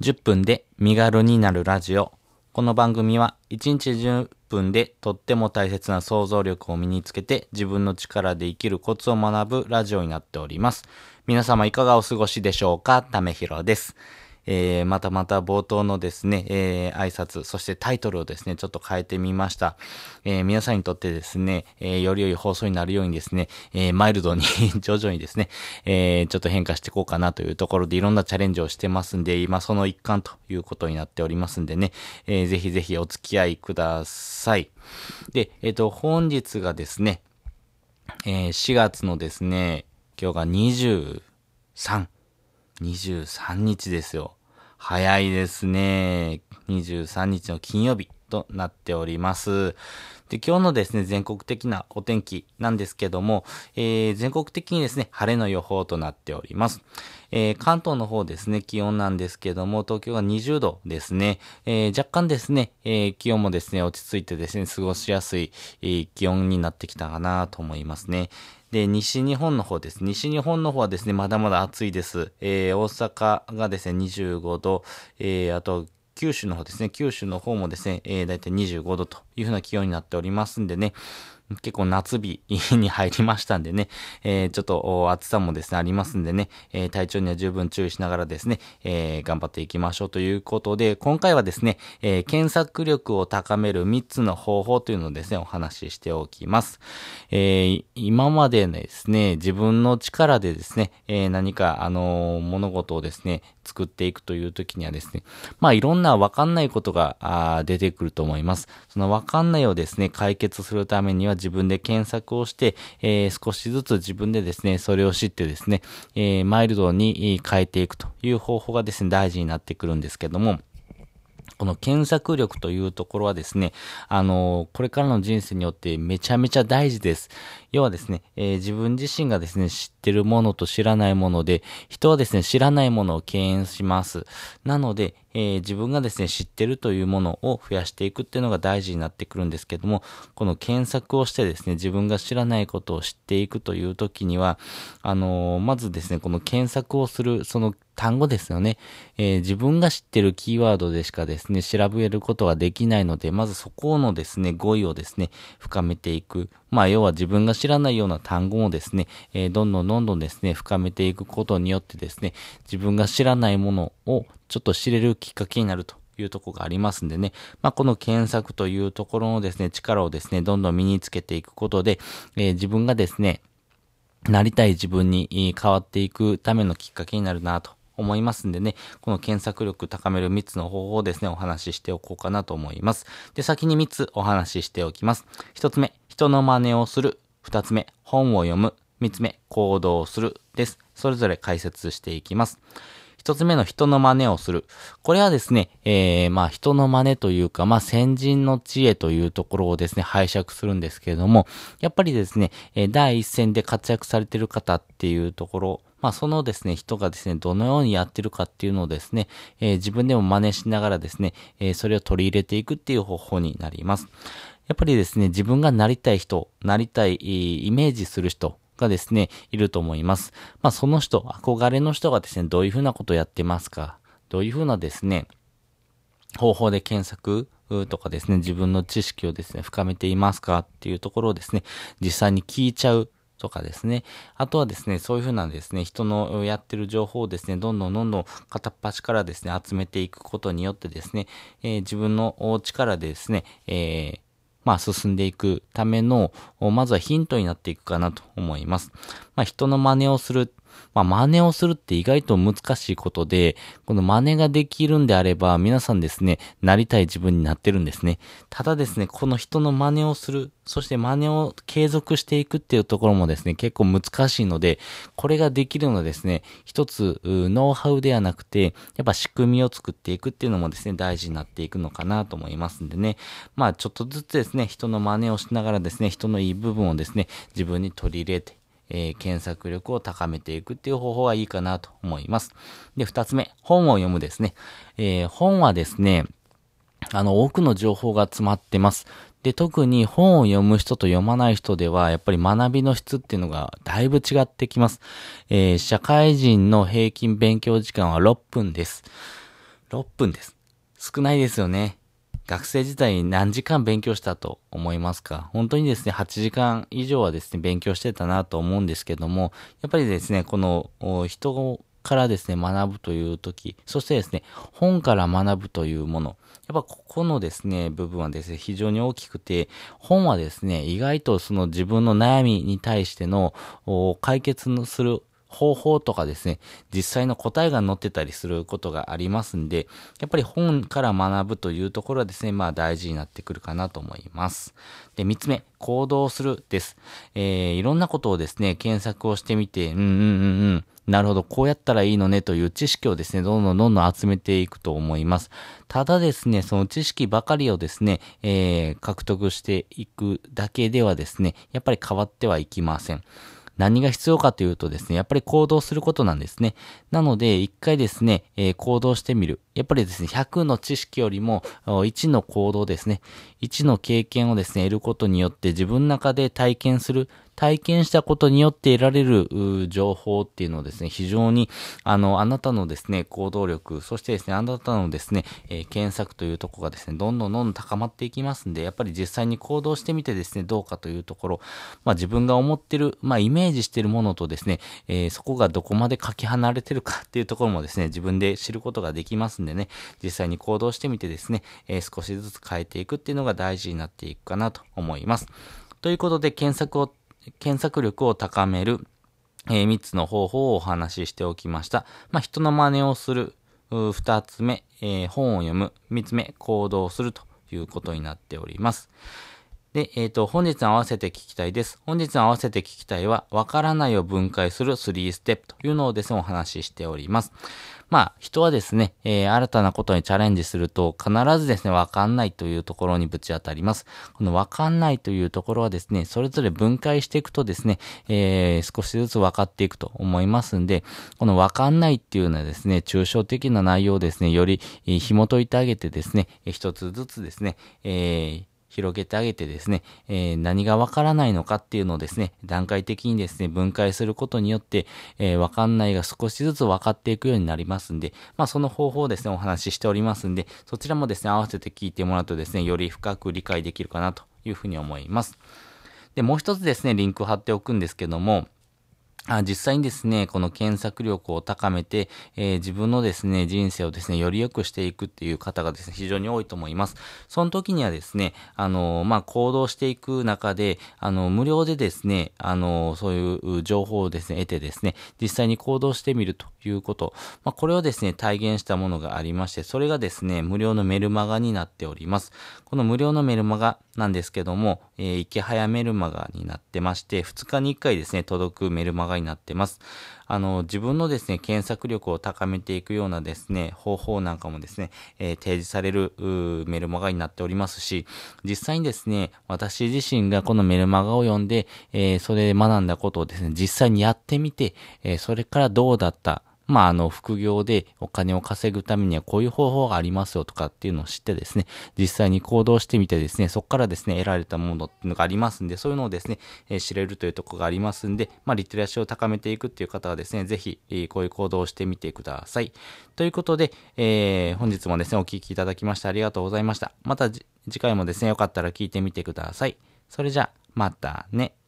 10分で身軽になるラジオ。この番組は1日10分でとっても大切な想像力を身につけて自分の力で生きるコツを学ぶラジオになっております。皆様いかがお過ごしでしょうか？ためひろです。えー、またまた冒頭のですね、えー、挨拶、そしてタイトルをですね、ちょっと変えてみました。えー、皆さんにとってですね、えー、より良い放送になるようにですね、えー、マイルドに 徐々にですね、えー、ちょっと変化していこうかなというところでいろんなチャレンジをしてますんで、今その一環ということになっておりますんでね、えー、ぜひぜひお付き合いください。で、えっ、ー、と、本日がですね、えー、4月のですね、今日が23、23日ですよ。早いですね。23日の金曜日となっております。で、今日のですね、全国的なお天気なんですけども、えー、全国的にですね、晴れの予報となっております。えー、関東の方ですね、気温なんですけども、東京が20度ですね、えー、若干ですね、えー、気温もですね、落ち着いてですね、過ごしやすい、えー、気温になってきたかなと思いますね。で、西日本の方です。西日本の方はですね、まだまだ暑いです。えー、大阪がですね、25度、えー、あと、九州の方ですね、九州の方もですね、えー、だいたい25度というふうな気温になっておりますんでね、結構夏日に入りましたんでね、えー、ちょっと暑さもですね、ありますんでね、えー、体調には十分注意しながらですね、えー、頑張っていきましょうということで、今回はですね、え検索力を高める3つの方法というのをですね、お話ししておきます。え今までですね、自分の力でですね、え何か、あの物事をですね、作っていくという時にはですね、まあいろんなわかんないことが出てくると思います。そのわかんないをですね、解決するためには自分で検索をして、えー、少しずつ自分でですね、それを知ってですね、えー、マイルドに変えていくという方法がですね、大事になってくるんですけども、この検索力というところはですね、あのこれからの人生によってめちゃめちゃ大事です。要はですね、えー、自分自身がですね、知ってるものと知らないもので、人はですね、知らないものを敬遠します。なので、えー、自分がですね、知ってるというものを増やしていくっていうのが大事になってくるんですけども、この検索をしてですね、自分が知らないことを知っていくという時には、あのー、まずですね、この検索をする、その単語ですよね。えー、自分が知ってるキーワードでしかですね、調べることができないので、まずそこのですね、語彙をですね、深めていく。まあ、要は自分が知らないような単語をですね、えー、どんどんどんどんですね、深めていくことによってですね、自分が知らないものをちょっと知れるきっかけになるというとこがありますんでね、まあ、この検索というところのですね、力をですね、どんどん身につけていくことで、えー、自分がですね、なりたい自分に変わっていくためのきっかけになるなと思いますんでね、この検索力高める3つの方法をですね、お話ししておこうかなと思います。で、先に3つお話ししておきます。1つ目、人の真似をする。2つ目、本を読む。3つ目、行動する。です。それぞれ解説していきます。一つ目の人の真似をする。これはですね、えー、まあ人の真似というか、まあ先人の知恵というところをですね、拝借するんですけれども、やっぱりですね、え、第一線で活躍されている方っていうところ、まあそのですね、人がですね、どのようにやってるかっていうのをですね、えー、自分でも真似しながらですね、えー、それを取り入れていくっていう方法になります。やっぱりですね、自分がなりたい人、なりたいイメージする人、がですね、いると思います。まあその人、憧れの人がですね、どういうふうなことをやってますかどういうふうなですね、方法で検索とかですね、自分の知識をですね、深めていますかっていうところをですね、実際に聞いちゃうとかですね。あとはですね、そういうふうなですね、人のやってる情報をですね、どんどんどんどん片っ端からですね、集めていくことによってですね、えー、自分の力でですね、えー、まあ、進んでいくための、まずはヒントになっていくかなと思います。まあ、人の真似をするまあ、真似をするって意外と難しいことで、この真似ができるんであれば、皆さんですね、なりたい自分になってるんですね。ただですね、この人の真似をする、そして真似を継続していくっていうところもですね、結構難しいので、これができるのはですね、一つ、ノウハウではなくて、やっぱ仕組みを作っていくっていうのもですね、大事になっていくのかなと思いますんでね。まあ、ちょっとずつですね、人の真似をしながらですね、人のいい部分をですね、自分に取り入れてえー、検索力を高めていくっていう方法がいいかなと思います。で、二つ目、本を読むですね。えー、本はですね、あの、多くの情報が詰まってます。で、特に本を読む人と読まない人では、やっぱり学びの質っていうのがだいぶ違ってきます。えー、社会人の平均勉強時間は6分です。6分です。少ないですよね。学生時代に何時間勉強したと思いますか？本当にですね、8時間以上はですね、勉強してたなと思うんですけども、やっぱりですね、この人からですね、学ぶという時、そしてですね、本から学ぶというもの、やっぱここのですね、部分はですね、非常に大きくて、本はですね、意外とその自分の悩みに対しての解決する方法とかですね、実際の答えが載ってたりすることがありますんで、やっぱり本から学ぶというところはですね、まあ大事になってくるかなと思います。で、三つ目、行動するです。えー、いろんなことをですね、検索をしてみて、うんうんうんうん、なるほど、こうやったらいいのねという知識をですね、どんどんどんどん集めていくと思います。ただですね、その知識ばかりをですね、えー、獲得していくだけではですね、やっぱり変わってはいきません。何が必要かというとですね、やっぱり行動することなんですね。なので、一回ですね、えー、行動してみる。やっぱりですね、100の知識よりも、1の行動ですね、1の経験をですね、得ることによって自分の中で体験する。体験したことによって得られる情報っていうのをですね、非常に、あの、あなたのですね、行動力、そしてですね、あなたのですね、えー、検索というところがですね、どんどんどんどん高まっていきますんで、やっぱり実際に行動してみてですね、どうかというところ、まあ自分が思ってる、まあイメージしてるものとですね、えー、そこがどこまでかけ離れてるかっていうところもですね、自分で知ることができますんでね、実際に行動してみてですね、えー、少しずつ変えていくっていうのが大事になっていくかなと思います。ということで、検索を検索力を高める、えー、3つの方法をお話ししておきました。まあ、人の真似をする、2つ目、えー、本を読む、3つ目、行動するということになっております。で、えっ、ー、と、本日合わせて聞きたいです。本日合わせて聞きたいは、わからないを分解する3ステップというのをですね、お話ししております。まあ、人はですね、えー、新たなことにチャレンジすると、必ずですね、わかんないというところにぶち当たります。このわかんないというところはですね、それぞれ分解していくとですね、えー、少しずつ分かっていくと思いますんで、このわかんないっていうのはですね、抽象的な内容をですね、より紐解いてあげてですね、一つずつですね、えー広げてあげてですね、えー、何がわからないのかっていうのをですね、段階的にですね、分解することによって、えー、わかんないが少しずつ分かっていくようになりますんで、まあその方法をですね、お話ししておりますんで、そちらもですね、合わせて聞いてもらうとですね、より深く理解できるかなというふうに思います。で、もう一つですね、リンクを貼っておくんですけども、あ実際にですね、この検索力を高めて、えー、自分のですね、人生をですね、より良くしていくっていう方がですね、非常に多いと思います。その時にはですね、あの、まあ、行動していく中で、あの、無料でですね、あの、そういう情報をですね、得てですね、実際に行動してみるということ。まあ、これをですね、体現したものがありまして、それがですね、無料のメルマガになっております。この無料のメルマガなんですけども、えー、池早メルマガになってまして、2日に1回ですね、届くメルマガにになってます。あの、自分のですね、検索力を高めていくようなですね、方法なんかもですね、えー、提示されるメルマガになっておりますし、実際にですね、私自身がこのメルマガを読んで、えー、それで学んだことをですね、実際にやってみて、えー、それからどうだった、まあ、あの、副業でお金を稼ぐためにはこういう方法がありますよとかっていうのを知ってですね、実際に行動してみてですね、そこからですね、得られたものっていうのがありますんで、そういうのをですね、えー、知れるというところがありますんで、まあ、リテラシーを高めていくっていう方はですね、ぜひ、えー、こういう行動をしてみてください。ということで、えー、本日もですね、お聴きいただきましてありがとうございました。また次回もですね、よかったら聞いてみてください。それじゃ、またね。